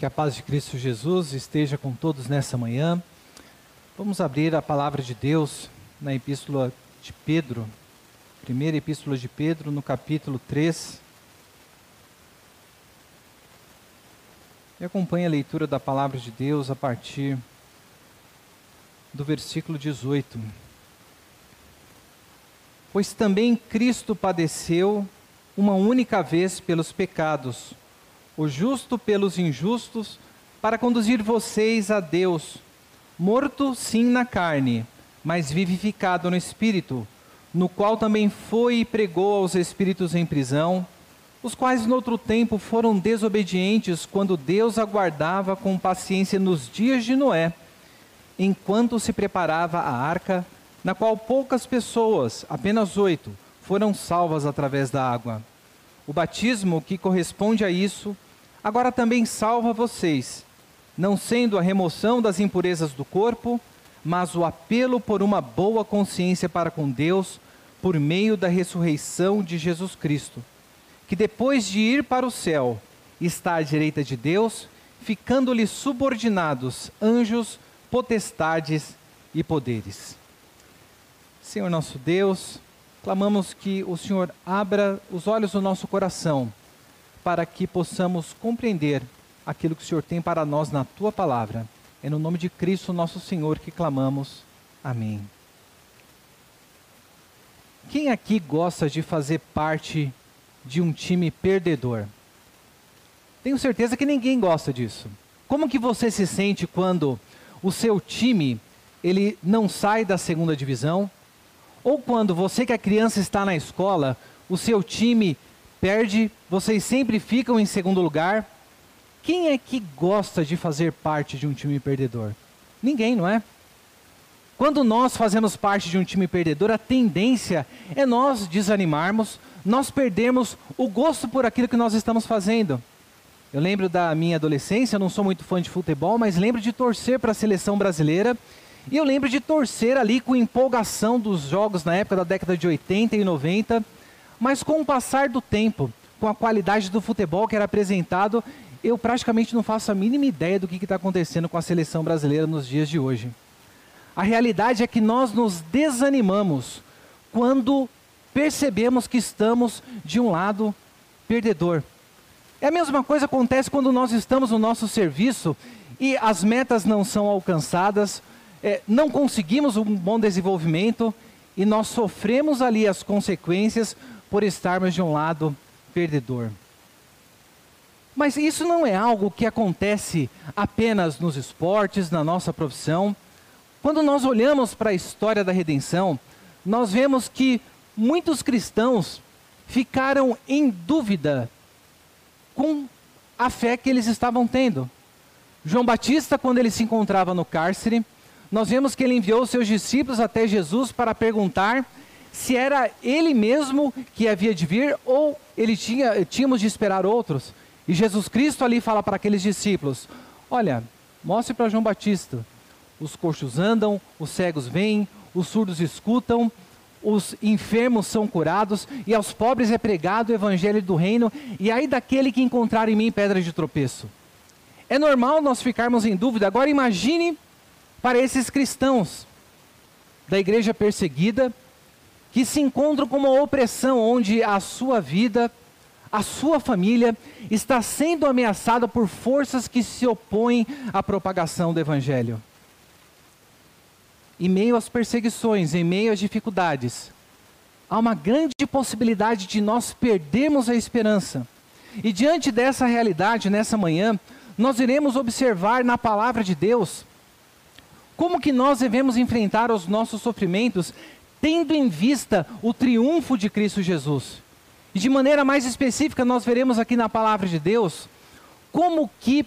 Que a paz de Cristo Jesus esteja com todos nessa manhã. Vamos abrir a palavra de Deus na epístola de Pedro, primeira epístola de Pedro, no capítulo 3. E acompanhe a leitura da palavra de Deus a partir do versículo 18. Pois também Cristo padeceu uma única vez pelos pecados, o justo pelos injustos, para conduzir vocês a Deus, morto sim na carne, mas vivificado no espírito, no qual também foi e pregou aos espíritos em prisão, os quais no outro tempo foram desobedientes quando Deus aguardava com paciência nos dias de Noé, enquanto se preparava a arca, na qual poucas pessoas, apenas oito, foram salvas através da água. O batismo que corresponde a isso, agora também salva vocês, não sendo a remoção das impurezas do corpo, mas o apelo por uma boa consciência para com Deus por meio da ressurreição de Jesus Cristo, que depois de ir para o céu está à direita de Deus, ficando-lhe subordinados anjos, potestades e poderes. Senhor nosso Deus, clamamos que o Senhor abra os olhos do nosso coração para que possamos compreender aquilo que o Senhor tem para nós na tua palavra. É no nome de Cristo, nosso Senhor, que clamamos. Amém. Quem aqui gosta de fazer parte de um time perdedor? Tenho certeza que ninguém gosta disso. Como que você se sente quando o seu time ele não sai da segunda divisão, ou quando você que é criança está na escola, o seu time perde, vocês sempre ficam em segundo lugar. Quem é que gosta de fazer parte de um time perdedor? Ninguém, não é? Quando nós fazemos parte de um time perdedor, a tendência é nós desanimarmos, nós perdemos o gosto por aquilo que nós estamos fazendo. Eu lembro da minha adolescência, não sou muito fã de futebol, mas lembro de torcer para a seleção brasileira e eu lembro de torcer ali com empolgação dos jogos na época da década de 80 e 90, mas com o passar do tempo, com a qualidade do futebol que era apresentado, eu praticamente não faço a mínima ideia do que está acontecendo com a seleção brasileira nos dias de hoje. A realidade é que nós nos desanimamos quando percebemos que estamos de um lado perdedor. É a mesma coisa acontece quando nós estamos no nosso serviço e as metas não são alcançadas, é, não conseguimos um bom desenvolvimento e nós sofremos ali as consequências por estarmos de um lado perdedor. Mas isso não é algo que acontece apenas nos esportes, na nossa profissão. Quando nós olhamos para a história da redenção, nós vemos que muitos cristãos ficaram em dúvida com a fé que eles estavam tendo. João Batista, quando ele se encontrava no cárcere, nós vemos que ele enviou seus discípulos até Jesus para perguntar se era ele mesmo que havia de vir ou ele tinha, tínhamos de esperar outros. E Jesus Cristo ali fala para aqueles discípulos: Olha, mostre para João Batista. Os coxos andam, os cegos vêm, os surdos escutam, os enfermos são curados, e aos pobres é pregado o evangelho do reino, e aí daquele que encontrar em mim pedra de tropeço. É normal nós ficarmos em dúvida. Agora imagine para esses cristãos da igreja perseguida, que se encontram com uma opressão onde a sua vida, a sua família está sendo ameaçada por forças que se opõem à propagação do evangelho. Em meio às perseguições, em meio às dificuldades, há uma grande possibilidade de nós perdermos a esperança. E diante dessa realidade, nessa manhã, nós iremos observar na palavra de Deus como que nós devemos enfrentar os nossos sofrimentos, tendo em vista o triunfo de Cristo Jesus? E de maneira mais específica, nós veremos aqui na palavra de Deus como que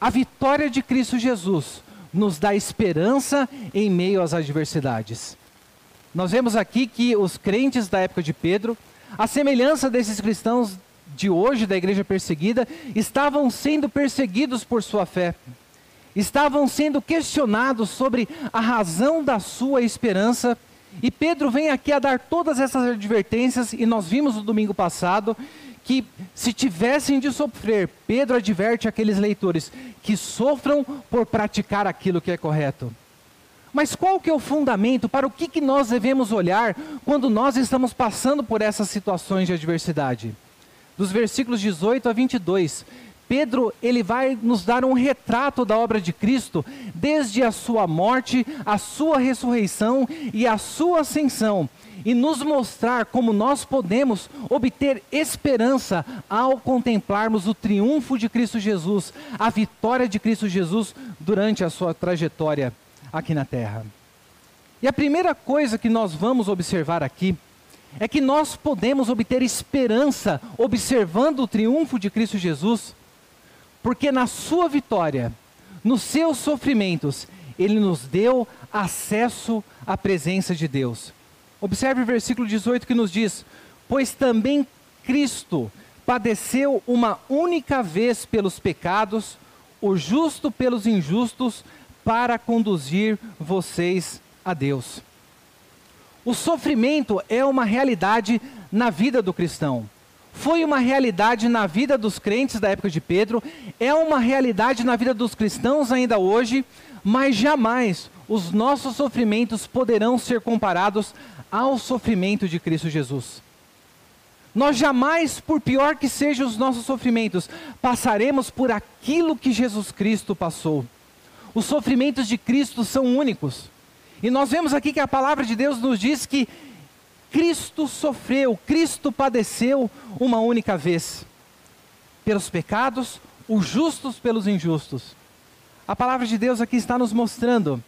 a vitória de Cristo Jesus nos dá esperança em meio às adversidades. Nós vemos aqui que os crentes da época de Pedro, a semelhança desses cristãos de hoje, da igreja perseguida, estavam sendo perseguidos por sua fé estavam sendo questionados sobre a razão da sua esperança. E Pedro vem aqui a dar todas essas advertências, e nós vimos no domingo passado que, se tivessem de sofrer, Pedro adverte aqueles leitores que sofram por praticar aquilo que é correto. Mas qual que é o fundamento para o que, que nós devemos olhar quando nós estamos passando por essas situações de adversidade? Dos versículos 18 a 22, Pedro ele vai nos dar um retrato da obra de Cristo, desde a sua morte, a sua ressurreição e a sua ascensão, e nos mostrar como nós podemos obter esperança ao contemplarmos o triunfo de Cristo Jesus, a vitória de Cristo Jesus durante a sua trajetória aqui na terra. E a primeira coisa que nós vamos observar aqui é que nós podemos obter esperança observando o triunfo de Cristo Jesus, porque na sua vitória, nos seus sofrimentos, ele nos deu acesso à presença de Deus. Observe o versículo 18 que nos diz: Pois também Cristo padeceu uma única vez pelos pecados, o justo pelos injustos, para conduzir vocês a Deus. O sofrimento é uma realidade na vida do cristão. Foi uma realidade na vida dos crentes da época de Pedro, é uma realidade na vida dos cristãos ainda hoje, mas jamais os nossos sofrimentos poderão ser comparados ao sofrimento de Cristo Jesus. Nós jamais, por pior que sejam os nossos sofrimentos, passaremos por aquilo que Jesus Cristo passou. Os sofrimentos de Cristo são únicos. E nós vemos aqui que a palavra de Deus nos diz que Cristo sofreu, Cristo padeceu uma única vez. Pelos pecados, os justos pelos injustos. A palavra de Deus aqui está nos mostrando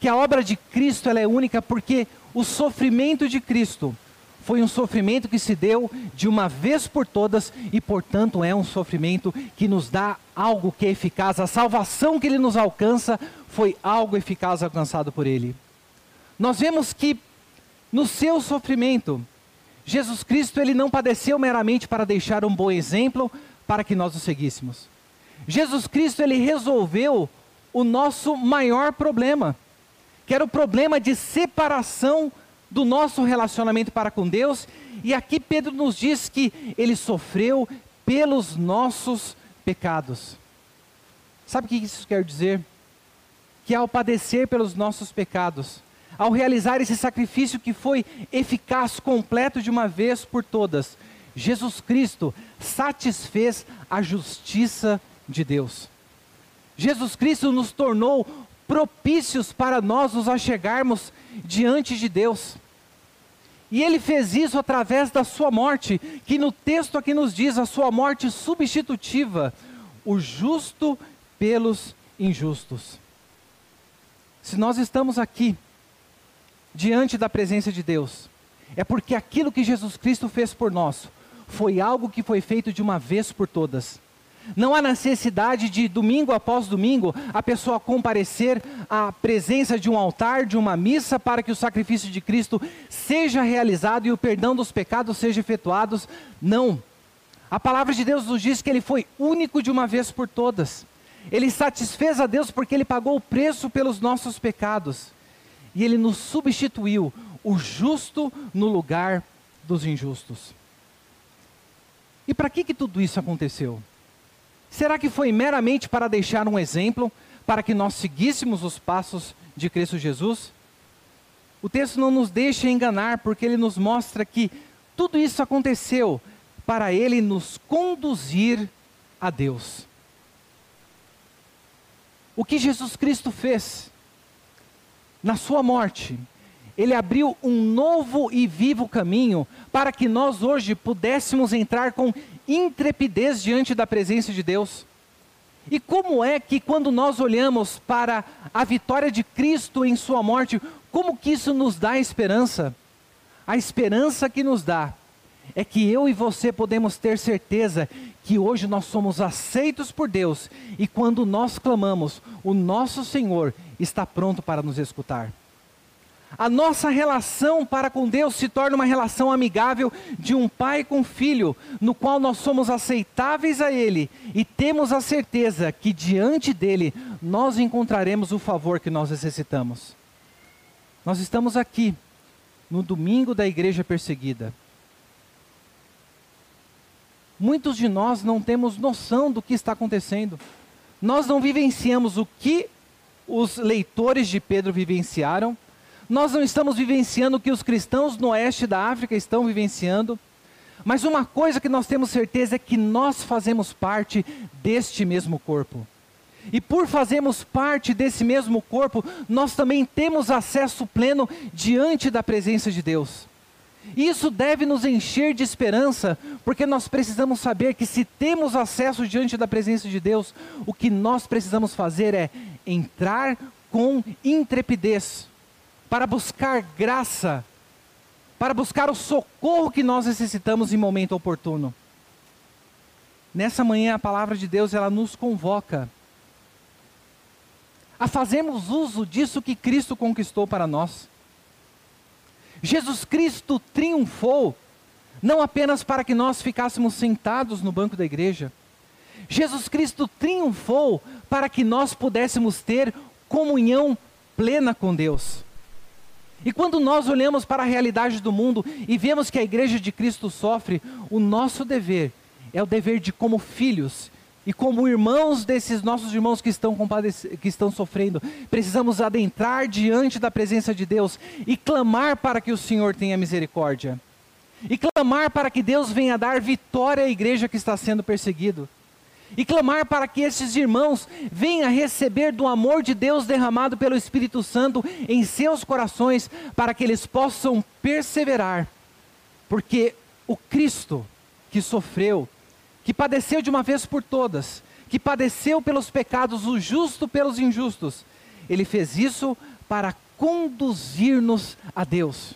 que a obra de Cristo é única porque o sofrimento de Cristo foi um sofrimento que se deu de uma vez por todas e, portanto, é um sofrimento que nos dá algo que é eficaz. A salvação que ele nos alcança foi algo eficaz alcançado por ele. Nós vemos que no seu sofrimento, Jesus Cristo ele não padeceu meramente para deixar um bom exemplo para que nós o seguíssemos. Jesus Cristo ele resolveu o nosso maior problema, que era o problema de separação do nosso relacionamento para com Deus, e aqui Pedro nos diz que ele sofreu pelos nossos pecados. Sabe o que isso quer dizer? Que ao padecer pelos nossos pecados, ao realizar esse sacrifício que foi eficaz, completo de uma vez por todas, Jesus Cristo satisfez a justiça de Deus. Jesus Cristo nos tornou propícios para nós nos achegarmos diante de Deus. E ele fez isso através da sua morte, que no texto aqui nos diz a sua morte substitutiva, o justo pelos injustos. Se nós estamos aqui, diante da presença de Deus, é porque aquilo que Jesus Cristo fez por nós foi algo que foi feito de uma vez por todas. Não há necessidade de, domingo após domingo, a pessoa comparecer à presença de um altar, de uma missa, para que o sacrifício de Cristo seja realizado e o perdão dos pecados seja efetuado. Não. A palavra de Deus nos diz que ele foi único de uma vez por todas. Ele satisfez a Deus porque ele pagou o preço pelos nossos pecados. E ele nos substituiu, o justo no lugar dos injustos. E para que, que tudo isso aconteceu? Será que foi meramente para deixar um exemplo, para que nós seguíssemos os passos de Cristo Jesus? O texto não nos deixa enganar, porque ele nos mostra que tudo isso aconteceu para ele nos conduzir a Deus. O que Jesus Cristo fez na sua morte, ele abriu um novo e vivo caminho para que nós hoje pudéssemos entrar com intrepidez diante da presença de Deus. E como é que quando nós olhamos para a vitória de Cristo em sua morte, como que isso nos dá esperança? A esperança que nos dá é que eu e você podemos ter certeza que hoje nós somos aceitos por Deus e quando nós clamamos, o nosso Senhor está pronto para nos escutar. A nossa relação para com Deus se torna uma relação amigável de um pai com filho, no qual nós somos aceitáveis a Ele e temos a certeza que diante dele nós encontraremos o favor que nós necessitamos. Nós estamos aqui no domingo da igreja perseguida. Muitos de nós não temos noção do que está acontecendo. Nós não vivenciamos o que os leitores de Pedro vivenciaram. Nós não estamos vivenciando o que os cristãos no oeste da África estão vivenciando. Mas uma coisa que nós temos certeza é que nós fazemos parte deste mesmo corpo. E por fazermos parte desse mesmo corpo, nós também temos acesso pleno diante da presença de Deus. Isso deve nos encher de esperança, porque nós precisamos saber que se temos acesso diante da presença de Deus, o que nós precisamos fazer é entrar com intrepidez, para buscar graça, para buscar o socorro que nós necessitamos em momento oportuno. Nessa manhã a palavra de Deus ela nos convoca a fazermos uso disso que Cristo conquistou para nós. Jesus Cristo triunfou, não apenas para que nós ficássemos sentados no banco da igreja, Jesus Cristo triunfou para que nós pudéssemos ter comunhão plena com Deus. E quando nós olhamos para a realidade do mundo e vemos que a igreja de Cristo sofre, o nosso dever é o dever de, como filhos, e como irmãos desses nossos irmãos que estão, que estão sofrendo, precisamos adentrar diante da presença de Deus e clamar para que o Senhor tenha misericórdia. E clamar para que Deus venha dar vitória à igreja que está sendo perseguido. E clamar para que esses irmãos venham receber do amor de Deus derramado pelo Espírito Santo em seus corações, para que eles possam perseverar. Porque o Cristo que sofreu, que padeceu de uma vez por todas, que padeceu pelos pecados, o justo pelos injustos, ele fez isso para conduzir-nos a Deus,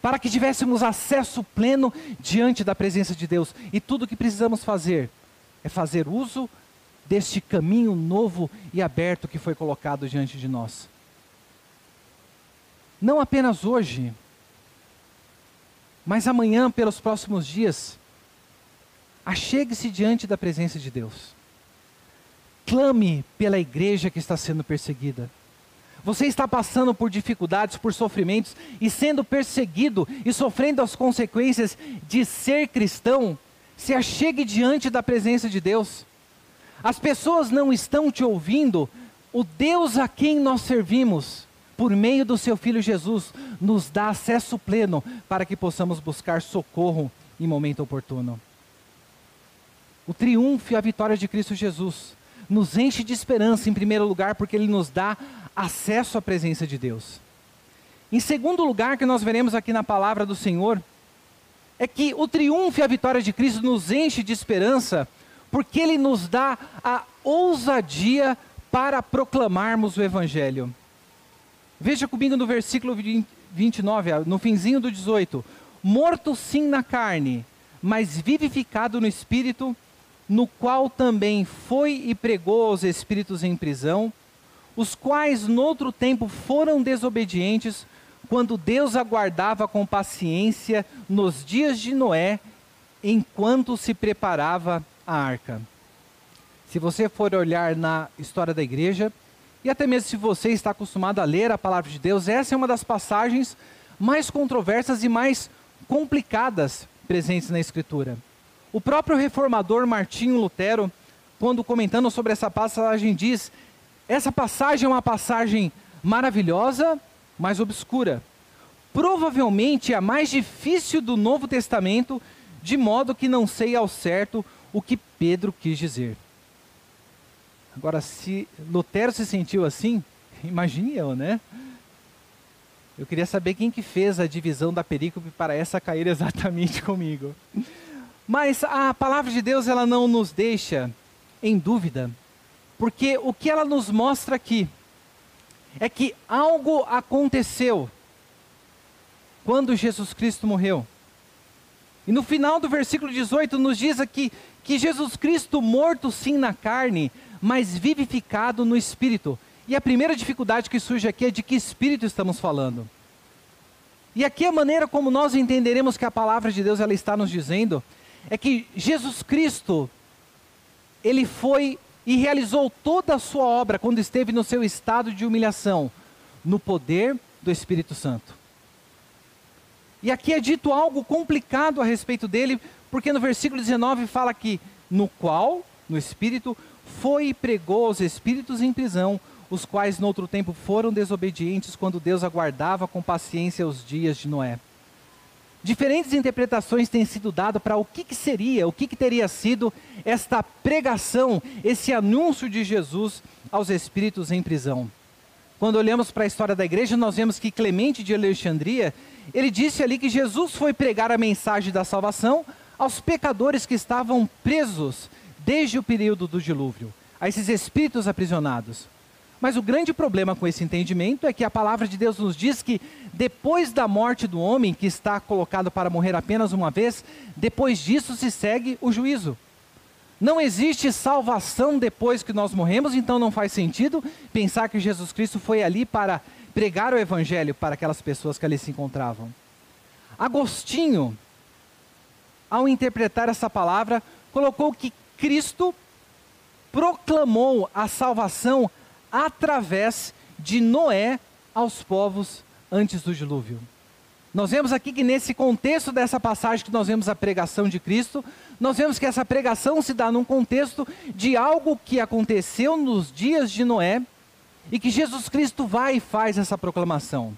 para que tivéssemos acesso pleno diante da presença de Deus. E tudo o que precisamos fazer é fazer uso deste caminho novo e aberto que foi colocado diante de nós. Não apenas hoje, mas amanhã, pelos próximos dias, Achegue-se diante da presença de Deus. Clame pela igreja que está sendo perseguida. Você está passando por dificuldades, por sofrimentos e sendo perseguido e sofrendo as consequências de ser cristão. Se achegue diante da presença de Deus. As pessoas não estão te ouvindo. O Deus a quem nós servimos, por meio do seu Filho Jesus, nos dá acesso pleno para que possamos buscar socorro em momento oportuno. O triunfo e a vitória de Cristo Jesus nos enche de esperança, em primeiro lugar, porque ele nos dá acesso à presença de Deus. Em segundo lugar, que nós veremos aqui na palavra do Senhor, é que o triunfo e a vitória de Cristo nos enche de esperança, porque ele nos dá a ousadia para proclamarmos o Evangelho. Veja comigo no versículo 29, no finzinho do 18: Morto sim na carne, mas vivificado no espírito, no qual também foi e pregou aos espíritos em prisão, os quais noutro tempo foram desobedientes, quando Deus aguardava com paciência nos dias de Noé, enquanto se preparava a arca. Se você for olhar na história da igreja, e até mesmo se você está acostumado a ler a palavra de Deus, essa é uma das passagens mais controversas e mais complicadas presentes na Escritura. O próprio reformador Martinho Lutero, quando comentando sobre essa passagem, diz: essa passagem é uma passagem maravilhosa, mas obscura. Provavelmente a mais difícil do Novo Testamento, de modo que não sei ao certo o que Pedro quis dizer. Agora, se Lutero se sentiu assim, imagine eu, né? Eu queria saber quem que fez a divisão da perícope para essa cair exatamente comigo. Mas a palavra de Deus ela não nos deixa em dúvida, porque o que ela nos mostra aqui é que algo aconteceu quando Jesus Cristo morreu. E no final do versículo 18 nos diz aqui que Jesus Cristo morto sim na carne, mas vivificado no espírito. E a primeira dificuldade que surge aqui é de que espírito estamos falando. E aqui a maneira como nós entenderemos que a palavra de Deus ela está nos dizendo é que Jesus Cristo, ele foi e realizou toda a sua obra quando esteve no seu estado de humilhação, no poder do Espírito Santo. E aqui é dito algo complicado a respeito dele, Porque no versículo 19 fala que no qual, no espírito, foi e pregou aos espíritos em prisão, os quais no outro tempo foram desobedientes quando Deus aguardava com paciência os dias de Noé. Diferentes interpretações têm sido dadas para o que, que, seria, o que, que teria sido esta pregação, esse anúncio de Jesus aos espíritos em prisão. Quando olhamos para a história da igreja, nós vemos que Clemente de Alexandria, ele disse ali que Jesus foi pregar a mensagem da salvação aos pecadores que estavam presos desde o período do dilúvio, a esses espíritos aprisionados. Mas o grande problema com esse entendimento é que a palavra de Deus nos diz que depois da morte do homem, que está colocado para morrer apenas uma vez, depois disso se segue o juízo. Não existe salvação depois que nós morremos, então não faz sentido pensar que Jesus Cristo foi ali para pregar o evangelho para aquelas pessoas que ali se encontravam. Agostinho, ao interpretar essa palavra, colocou que Cristo proclamou a salvação através de Noé aos povos antes do dilúvio. Nós vemos aqui que nesse contexto dessa passagem que nós vemos a pregação de Cristo, nós vemos que essa pregação se dá num contexto de algo que aconteceu nos dias de Noé e que Jesus Cristo vai e faz essa proclamação.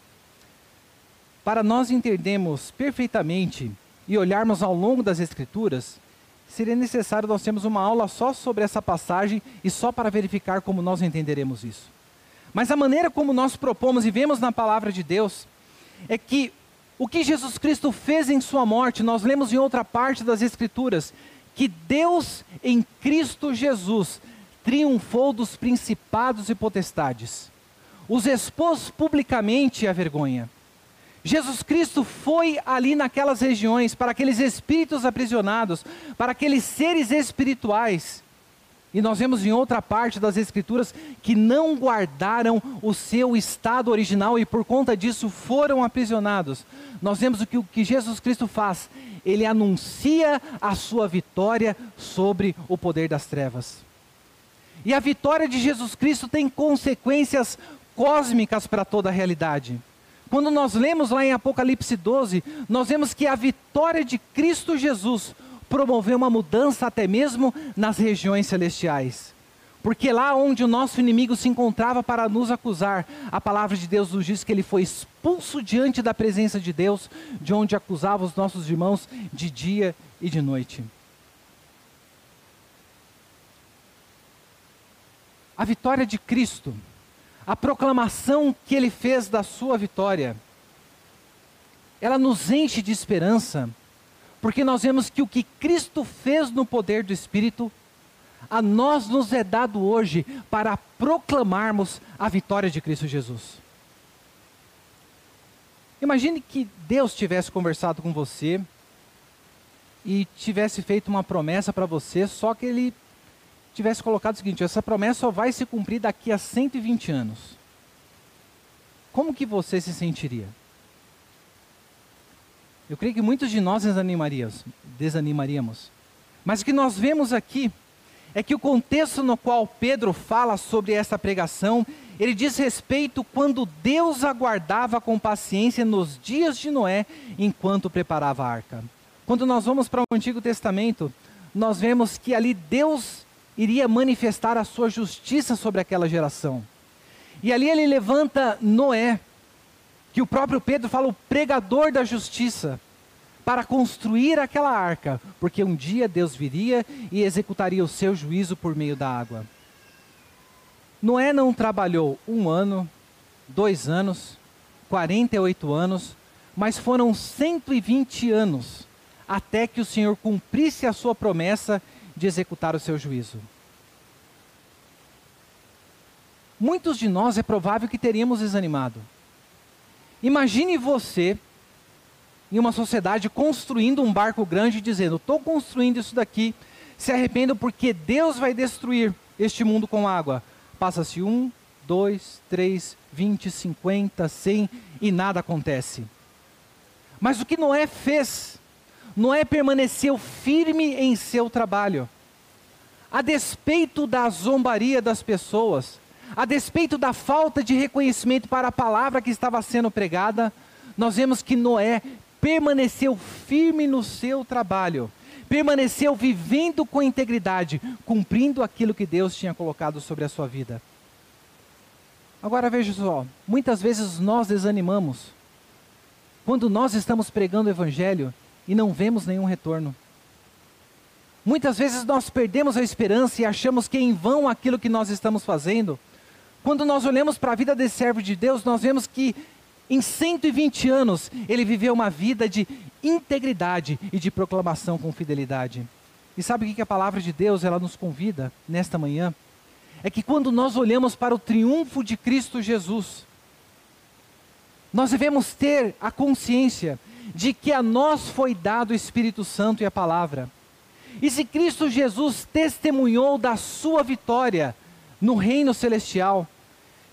Para nós entendermos perfeitamente e olharmos ao longo das Escrituras, seria necessário nós termos uma aula só sobre essa passagem e só para verificar como nós entenderemos isso. Mas a maneira como nós propomos e vemos na palavra de Deus é que o que Jesus Cristo fez em sua morte, nós lemos em outra parte das Escrituras, que Deus em Cristo Jesus triunfou dos principados e potestades, os expôs publicamente à vergonha. Jesus Cristo foi ali naquelas regiões para aqueles espíritos aprisionados, para aqueles seres espirituais. E nós vemos em outra parte das Escrituras que não guardaram o seu estado original e por conta disso foram aprisionados. Nós vemos o que, o que Jesus Cristo faz. Ele anuncia a sua vitória sobre o poder das trevas. E a vitória de Jesus Cristo tem consequências cósmicas para toda a realidade. Quando nós lemos lá em Apocalipse 12, nós vemos que a vitória de Cristo Jesus promoveu uma mudança até mesmo nas regiões celestiais. Porque lá onde o nosso inimigo se encontrava para nos acusar, a palavra de Deus nos diz que ele foi expulso diante da presença de Deus, de onde acusava os nossos irmãos de dia e de noite. A vitória de Cristo a proclamação que ele fez da sua vitória, ela nos enche de esperança, porque nós vemos que o que Cristo fez no poder do Espírito, a nós nos é dado hoje para proclamarmos a vitória de Cristo Jesus. Imagine que Deus tivesse conversado com você e tivesse feito uma promessa para você, só que ele tivesse colocado o seguinte: essa promessa só vai se cumprir daqui a 120 anos. Como que você se sentiria? Eu creio que muitos de nós desanimaríamos, desanimaríamos. Mas o que nós vemos aqui é que o contexto no qual Pedro fala sobre essa pregação, ele diz respeito quando Deus aguardava com paciência nos dias de Noé, enquanto preparava a arca. Quando nós vamos para o Antigo Testamento, nós vemos que ali Deus iria manifestar a sua justiça sobre aquela geração. E ali ele levanta Noé, que o próprio Pedro fala, o pregador da justiça, para construir aquela arca, porque um dia Deus viria e executaria o seu juízo por meio da água. Noé não trabalhou um ano, dois anos, 48 anos, mas foram 120 anos até que o Senhor cumprisse a sua promessa de executar o seu juízo. Muitos de nós é provável que teríamos desanimado. Imagine você em uma sociedade construindo um barco grande e dizendo: Estou construindo isso daqui, se arrependo porque Deus vai destruir este mundo com água. Passa-se um, dois, três, vinte, cinquenta, cem e nada acontece. Mas o que Noé fez Noé permaneceu firme em seu trabalho. A despeito da zombaria das pessoas, a despeito da falta de reconhecimento para a palavra que estava sendo pregada, nós vemos que Noé permaneceu firme no seu trabalho, permaneceu vivendo com integridade, cumprindo aquilo que Deus tinha colocado sobre a sua vida. Agora veja só, muitas vezes nós desanimamos quando nós estamos pregando o Evangelho e não vemos nenhum retorno. Muitas vezes nós perdemos a esperança e achamos que é em vão aquilo que nós estamos fazendo. Quando nós olhamos para a vida desse servo de Deus, nós vemos que em 120 anos ele viveu uma vida de integridade e de proclamação com fidelidade. E sabe o que a palavra de Deus ela nos convida nesta manhã? é que quando nós olhamos para o triunfo de Cristo Jesus, nós devemos ter a consciência de que a nós foi dado o Espírito Santo e a palavra. E se Cristo Jesus testemunhou da sua vitória no reino celestial,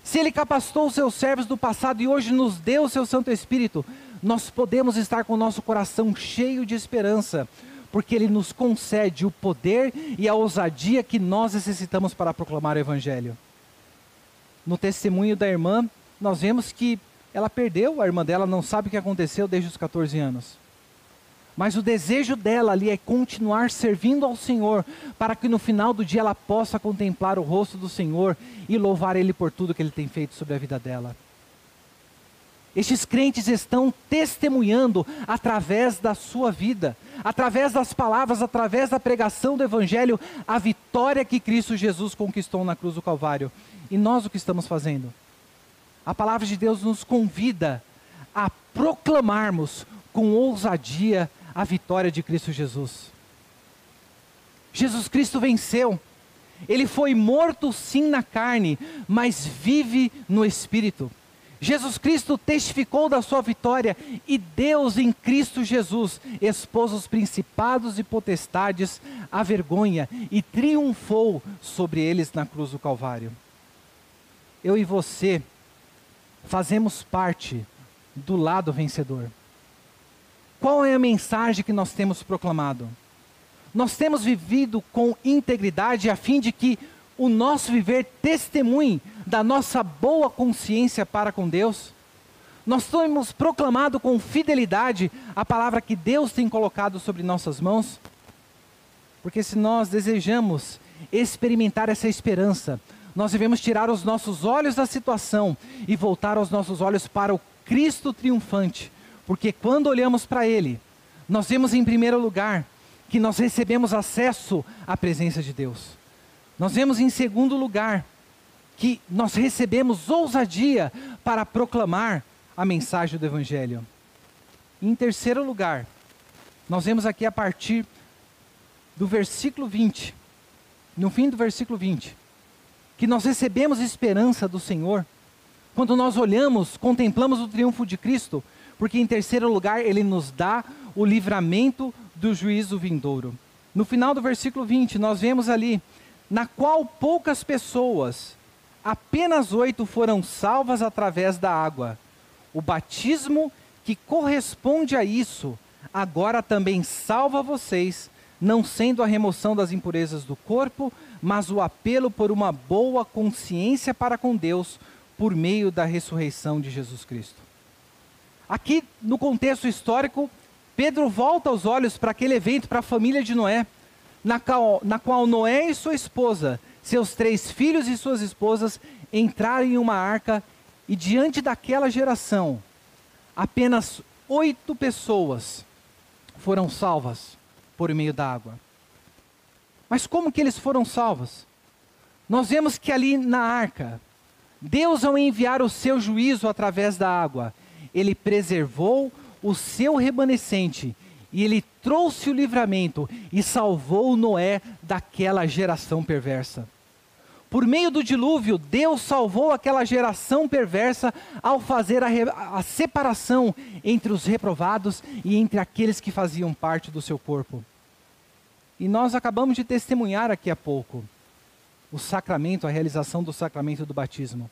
se ele capacitou os seus servos do passado e hoje nos deu o seu Santo Espírito, nós podemos estar com o nosso coração cheio de esperança, porque Ele nos concede o poder e a ousadia que nós necessitamos para proclamar o Evangelho. No testemunho da irmã, nós vemos que ela perdeu, a irmã dela não sabe o que aconteceu desde os 14 anos. Mas o desejo dela ali é continuar servindo ao Senhor, para que no final do dia ela possa contemplar o rosto do Senhor e louvar Ele por tudo que Ele tem feito sobre a vida dela. Estes crentes estão testemunhando através da sua vida, através das palavras, através da pregação do Evangelho, a vitória que Cristo Jesus conquistou na cruz do Calvário. E nós o que estamos fazendo? A palavra de Deus nos convida a proclamarmos com ousadia a vitória de Cristo Jesus. Jesus Cristo venceu. Ele foi morto sim na carne, mas vive no espírito. Jesus Cristo testificou da sua vitória e Deus em Cristo Jesus expôs os principados e potestades à vergonha e triunfou sobre eles na cruz do Calvário. Eu e você fazemos parte do lado vencedor. Qual é a mensagem que nós temos proclamado? Nós temos vivido com integridade a fim de que o nosso viver testemunhe da nossa boa consciência para com Deus? Nós temos proclamado com fidelidade a palavra que Deus tem colocado sobre nossas mãos? Porque se nós desejamos experimentar essa esperança, nós devemos tirar os nossos olhos da situação e voltar os nossos olhos para o Cristo triunfante, porque quando olhamos para Ele, nós vemos em primeiro lugar que nós recebemos acesso à presença de Deus. Nós vemos em segundo lugar que nós recebemos ousadia para proclamar a mensagem do Evangelho. Em terceiro lugar, nós vemos aqui a partir do versículo 20, no fim do versículo 20, que nós recebemos esperança do Senhor quando nós olhamos, contemplamos o triunfo de Cristo, porque em terceiro lugar ele nos dá o livramento do juízo vindouro. No final do versículo 20, nós vemos ali, na qual poucas pessoas apenas oito foram salvas através da água. O batismo que corresponde a isso, agora também salva vocês, não sendo a remoção das impurezas do corpo, mas o apelo por uma boa consciência para com Deus por meio da ressurreição de Jesus Cristo. Aqui, no contexto histórico, Pedro volta os olhos para aquele evento, para a família de Noé, na qual, na qual Noé e sua esposa seus três filhos e suas esposas entraram em uma arca e diante daquela geração, apenas oito pessoas foram salvas por meio da água. Mas como que eles foram salvos? Nós vemos que ali na arca, Deus ao enviar o seu juízo através da água, ele preservou o seu remanescente e ele trouxe o livramento e salvou Noé daquela geração perversa. Por meio do dilúvio, Deus salvou aquela geração perversa ao fazer a, a, separação entre os reprovados e entre aqueles que faziam parte do seu corpo. E nós acabamos de testemunhar aqui há pouco o sacramento, a realização do sacramento do batismo.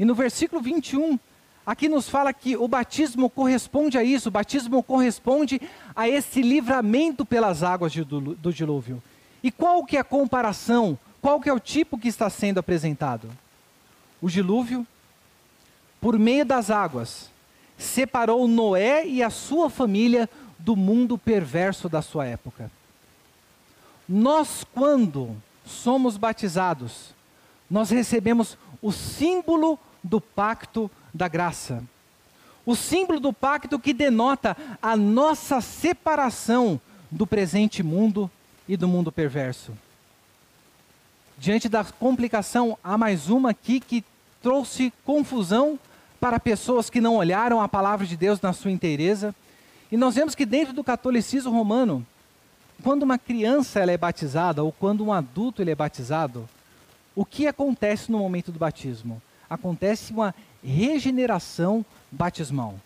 E no versículo 21, aqui nos fala que o batismo corresponde a isso, o batismo corresponde a esse livramento pelas águas do, do dilúvio. E qual que é a comparação? Qual que é o tipo que está sendo apresentado? O dilúvio, por meio das águas, separou Noé e a sua família do mundo perverso da sua época. Nós, quando somos batizados, nós recebemos o símbolo do pacto da graça. O símbolo do pacto que denota a nossa separação do presente mundo e do mundo perverso. Diante da complicação, há mais uma aqui que trouxe confusão para pessoas que não olharam a palavra de Deus na sua inteireza. E nós vemos que dentro do catolicismo romano, quando uma criança ela é batizada ou quando um adulto ele é batizado, o que acontece no momento do batismo? Acontece uma regeneração batismal.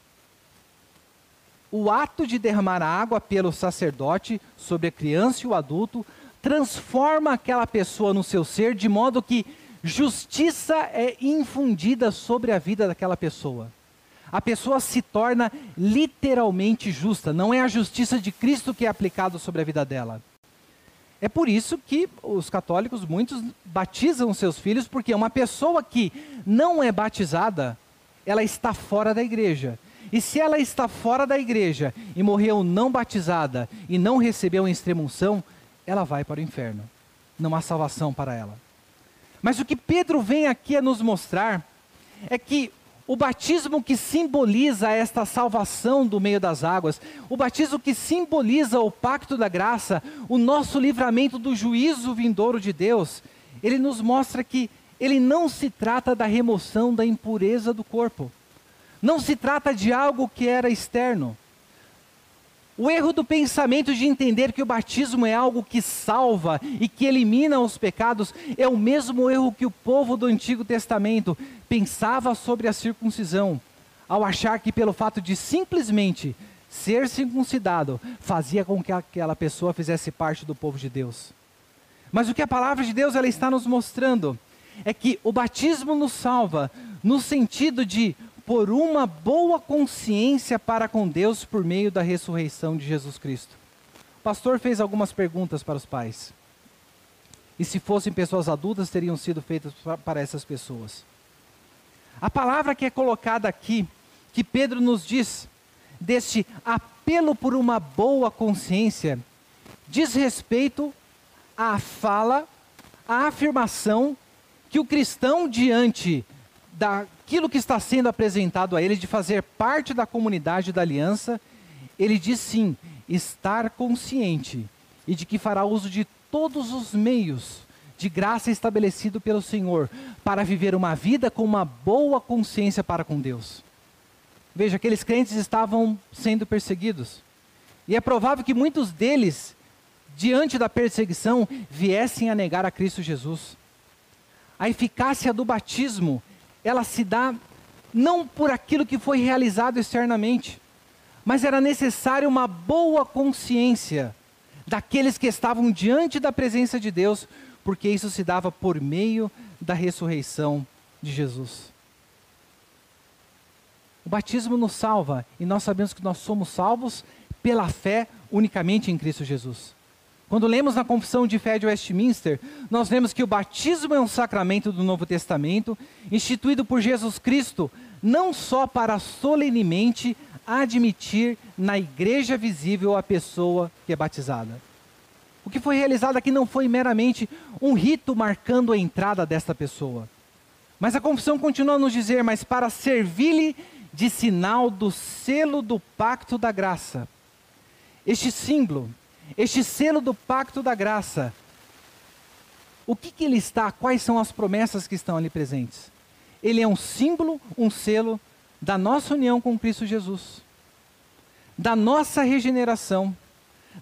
O ato de derramar a água pelo sacerdote sobre a criança e o adulto transforma aquela pessoa no seu ser de modo que justiça é infundida sobre a vida daquela pessoa. A pessoa se torna literalmente justa, não é a justiça de Cristo que é aplicada sobre a vida dela. É por isso que os católicos, muitos, batizam seus filhos, porque uma pessoa que não é batizada, ela está fora da igreja. E se ela está fora da igreja e morreu não batizada e não recebeu a extremunção, ela vai para o inferno. Não há salvação para ela. Mas o que Pedro vem aqui a nos mostrar é que o batismo que simboliza esta salvação do meio das águas, o batismo que simboliza o pacto da graça, o nosso livramento do juízo vindouro de Deus, ele nos mostra que ele não se trata da remoção da impureza do corpo. Não se trata de algo que era externo. O erro do pensamento de entender que o batismo é algo que salva e que elimina os pecados é o mesmo erro que o povo do Antigo Testamento pensava sobre a circuncisão, ao achar que pelo fato de simplesmente ser circuncidado fazia com que aquela pessoa fizesse parte do povo de Deus. Mas o que a palavra de Deus ela está nos mostrando é que o batismo nos salva no sentido de por uma boa consciência para com Deus por meio da ressurreição de Jesus Cristo. O pastor fez algumas perguntas para os pais. E se fossem pessoas adultas, teriam sido feitas para essas pessoas. A palavra que é colocada aqui, que Pedro nos diz, deste apelo por uma boa consciência, diz respeito à fala, à afirmação que o cristão, diante daquilo que está sendo apresentado a ele, de fazer parte da comunidade da aliança, ele diz sim, estar consciente e de que fará uso de todos os meios de graça estabelecido pelo Senhor para viver uma vida com uma boa consciência para com Deus. Veja, aqueles crentes estavam sendo perseguidos. E é provável que muitos deles, diante da perseguição, viessem a negar a Cristo Jesus. A eficácia do batismo ela se dá não por aquilo que foi realizado externamente, mas era necessário uma boa consciência daqueles que estavam diante da presença de Deus, porque isso se dava por meio da ressurreição de Jesus. O batismo nos salva e nós sabemos que nós somos salvos pela fé unicamente em Cristo Jesus. Quando lemos na Confissão de Fé de Westminster, nós vemos que o batismo é um sacramento do Novo Testamento, instituído por Jesus Cristo, não só para solenemente admitir na igreja visível a pessoa que é batizada. O que foi realizado aqui não foi meramente um rito marcando a entrada desta pessoa. Mas a confissão continua a nos dizer, mas para servir-lhe de sinal do selo do pacto da graça. Este símbolo este selo do pacto da graça, o que, que ele está? Quais são as promessas que estão ali presentes? Ele é um símbolo, um selo da nossa união com Cristo Jesus, da nossa regeneração,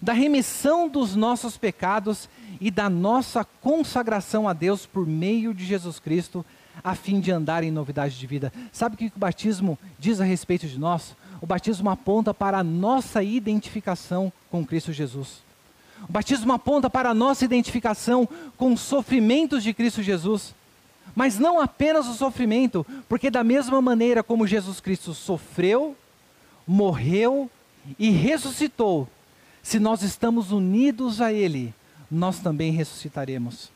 da remissão dos nossos pecados e da nossa consagração a Deus por meio de Jesus Cristo, a fim de andar em novidade de vida. Sabe o que o batismo diz a respeito de nós? O batismo aponta para a nossa identificação com Cristo Jesus. O batismo aponta para a nossa identificação com os sofrimentos de Cristo Jesus. Mas não apenas o sofrimento, porque da mesma maneira como Jesus Cristo sofreu, morreu e ressuscitou, se nós estamos unidos a Ele, nós também ressuscitaremos.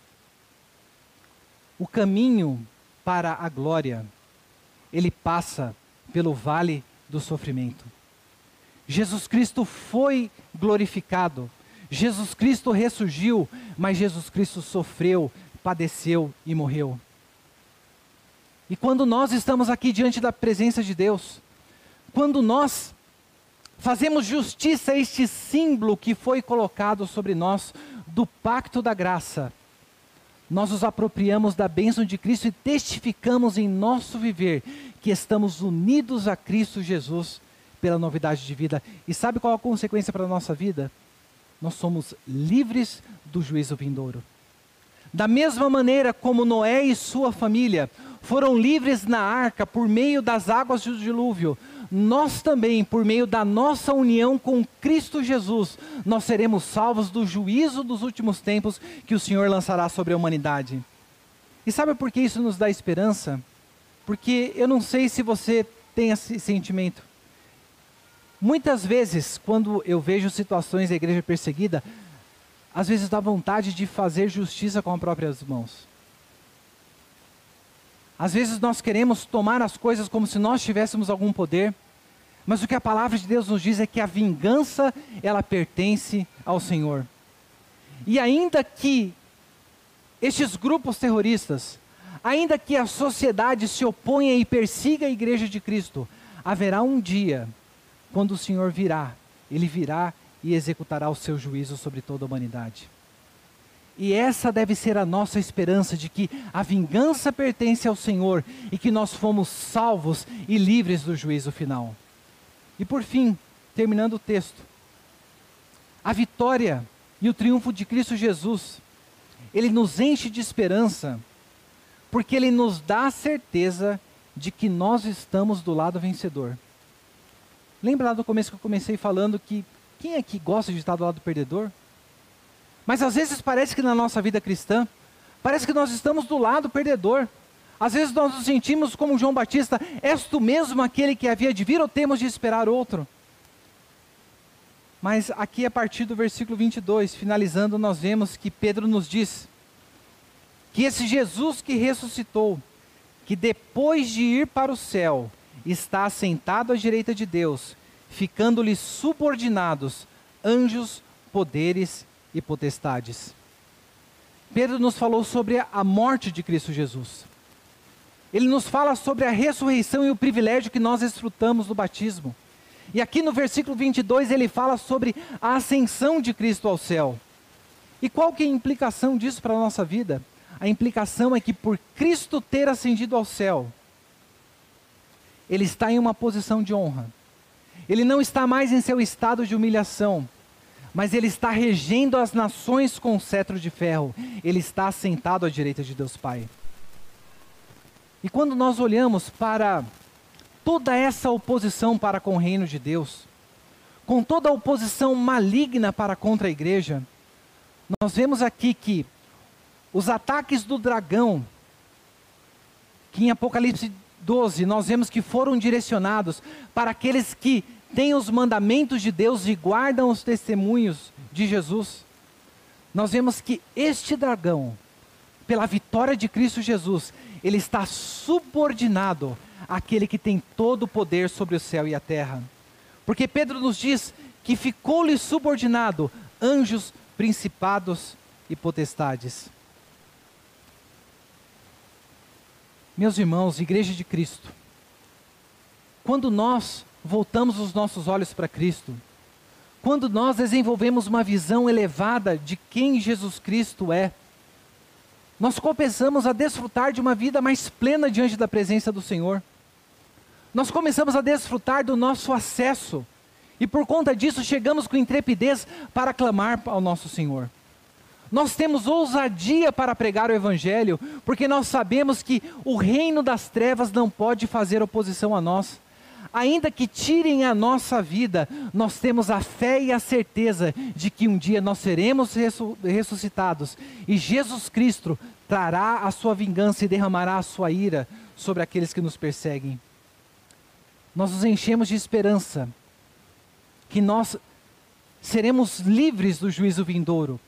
O caminho para a glória, ele passa pelo vale do sofrimento. Jesus Cristo foi glorificado. Jesus Cristo ressurgiu, mas Jesus Cristo sofreu, padeceu e morreu. E quando nós estamos aqui diante da presença de Deus, quando nós fazemos justiça a este símbolo que foi colocado sobre nós do pacto da graça, nós nos apropriamos da bênção de Cristo e testificamos em nosso viver que estamos unidos a Cristo Jesus pela novidade de vida. E sabe qual a consequência para a nossa vida? Nós somos livres do juízo vindouro. Da mesma maneira como Noé e sua família foram livres na arca por meio das águas do dilúvio, nós também, por meio da nossa união com Cristo Jesus, nós seremos salvos do juízo dos últimos tempos que o Senhor lançará sobre a humanidade. E sabe por que isso nos dá esperança? Porque eu não sei se você tem esse sentimento. Muitas vezes, quando eu vejo situações da igreja perseguida, às vezes dá vontade de fazer justiça com as próprias mãos. Às vezes nós queremos tomar as coisas como se nós tivéssemos algum poder, mas o que a palavra de Deus nos diz é que a vingança, ela pertence ao Senhor. E ainda que estes grupos terroristas, ainda que a sociedade se oponha e persiga a igreja de Cristo, haverá um dia quando o Senhor virá, ele virá e executará o seu juízo sobre toda a humanidade. E essa deve ser a nossa esperança de que a vingança pertence ao Senhor e que nós fomos salvos e livres do juízo final. E por fim, terminando o texto, a vitória e o triunfo de Cristo Jesus, ele nos enche de esperança, porque ele nos dá a certeza de que nós estamos do lado vencedor. Lembra lá do começo que eu comecei falando que quem é que gosta de estar do lado perdedor? Mas às vezes parece que na nossa vida cristã, parece que nós estamos do lado perdedor. Às vezes nós nos sentimos como João Batista, és tu mesmo aquele que havia de vir ou temos de esperar outro? Mas aqui a partir do versículo 22, finalizando, nós vemos que Pedro nos diz que esse Jesus que ressuscitou, que depois de ir para o céu, está assentado à direita de Deus, ficando-lhe subordinados anjos, poderes e potestades. Pedro nos falou sobre a morte de Cristo Jesus. Ele nos fala sobre a ressurreição e o privilégio que nós desfrutamos do batismo. E aqui no versículo 22 ele fala sobre a ascensão de Cristo ao céu. E qual que é a implicação disso para a nossa vida? A implicação é que por Cristo ter ascendido ao céu, ele está em uma posição de honra. Ele não está mais em seu estado de humilhação, mas ele está regendo as nações com o cetro de ferro. Ele está sentado à direita de Deus Pai. E quando nós olhamos para toda essa oposição para com o reino de Deus, com toda a oposição maligna para contra a igreja, nós vemos aqui que os ataques do dragão, que em Apocalipse 12 nós vemos que foram direcionados para aqueles que têm os mandamentos de Deus e guardam os testemunhos de Jesus. Nós vemos que este dragão, pela vitória de Cristo Jesus, ele está subordinado àquele que tem todo o poder sobre o céu e a terra. Porque Pedro nos diz que ficou-lhe subordinado anjos, principados e potestades. Meus irmãos, Igreja de Cristo, quando nós voltamos os nossos olhos para Cristo, quando nós desenvolvemos uma visão elevada de quem Jesus Cristo é, nós começamos a desfrutar de uma vida mais plena diante da presença do Senhor. Nós começamos a desfrutar do nosso acesso. E por conta disso chegamos com intrepidez para clamar ao nosso Senhor. Nós temos ousadia para pregar o Evangelho, porque nós sabemos que o reino das trevas não pode fazer oposição a nós ainda que tirem a nossa vida, nós temos a fé e a certeza de que um dia nós seremos ressuscitados e Jesus Cristo trará a sua vingança e derramará a sua ira sobre aqueles que nos perseguem. Nós nos enchemos de esperança que nós seremos livres do juízo vindouro.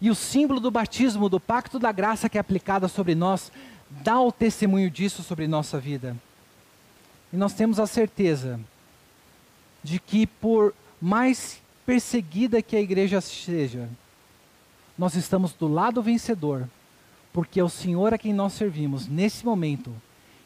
E o símbolo do batismo, do pacto da graça que é aplicada sobre nós, dá o testemunho disso sobre nossa vida. E nós temos a certeza de que, por mais perseguida que a igreja seja, nós estamos do lado vencedor, porque é o Senhor a quem nós servimos, nesse momento,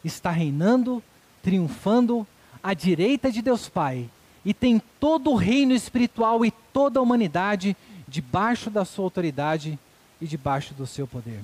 está reinando, triunfando à direita de Deus Pai e tem todo o reino espiritual e toda a humanidade debaixo da sua autoridade e debaixo do seu poder.